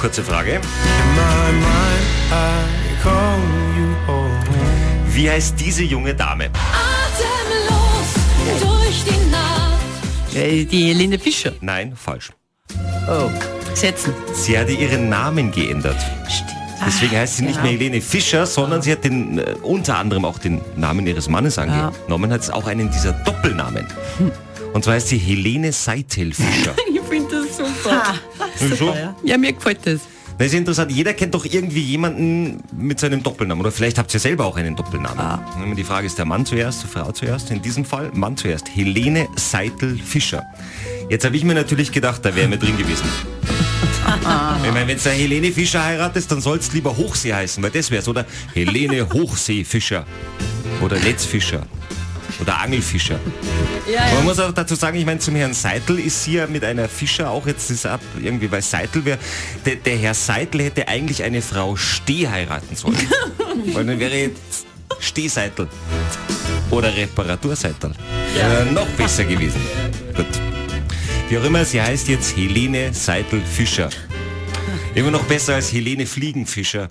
kurze Frage. Wie heißt diese junge Dame? Atemlos durch die Nacht. Äh, Die Helene Fischer. Nein, falsch. Oh. Setzen. Sie hatte ihren Namen geändert. Stimmt. Deswegen heißt sie nicht genau. mehr Helene Fischer, sondern sie hat den, äh, unter anderem auch den Namen ihres Mannes angenommen, hat auch einen dieser Doppelnamen. Und zwar heißt sie Helene Seitel Fischer. Ich finde das super. Wieso? Ja, mir gefällt das. Das ist interessant, jeder kennt doch irgendwie jemanden mit seinem Doppelnamen. Oder vielleicht habt ihr selber auch einen Doppelnamen. Immer Die Frage ist der Mann zuerst, die Frau zuerst. In diesem Fall Mann zuerst. Helene Seitel Fischer. Jetzt habe ich mir natürlich gedacht, da wäre mir drin gewesen. Ich meine, wenn du Helene Fischer heiratest, dann soll es lieber Hochsee heißen, weil das wär's, oder? Helene Hochsee Fischer. Oder Netzfischer. Oder Angelfischer. Aber Man muss auch dazu sagen, ich meine, zum Herrn Seitel ist hier mit einer Fischer auch jetzt das ab, irgendwie, weil Seitel wäre, der, der Herr Seitel hätte eigentlich eine Frau Steh heiraten sollen. weil dann wäre jetzt Stehseitel. Oder Reparaturseitel. Wäre noch besser gewesen. Gut. Wie auch immer, sie heißt jetzt Helene Seitel Fischer. Immer noch besser als Helene Fliegenfischer.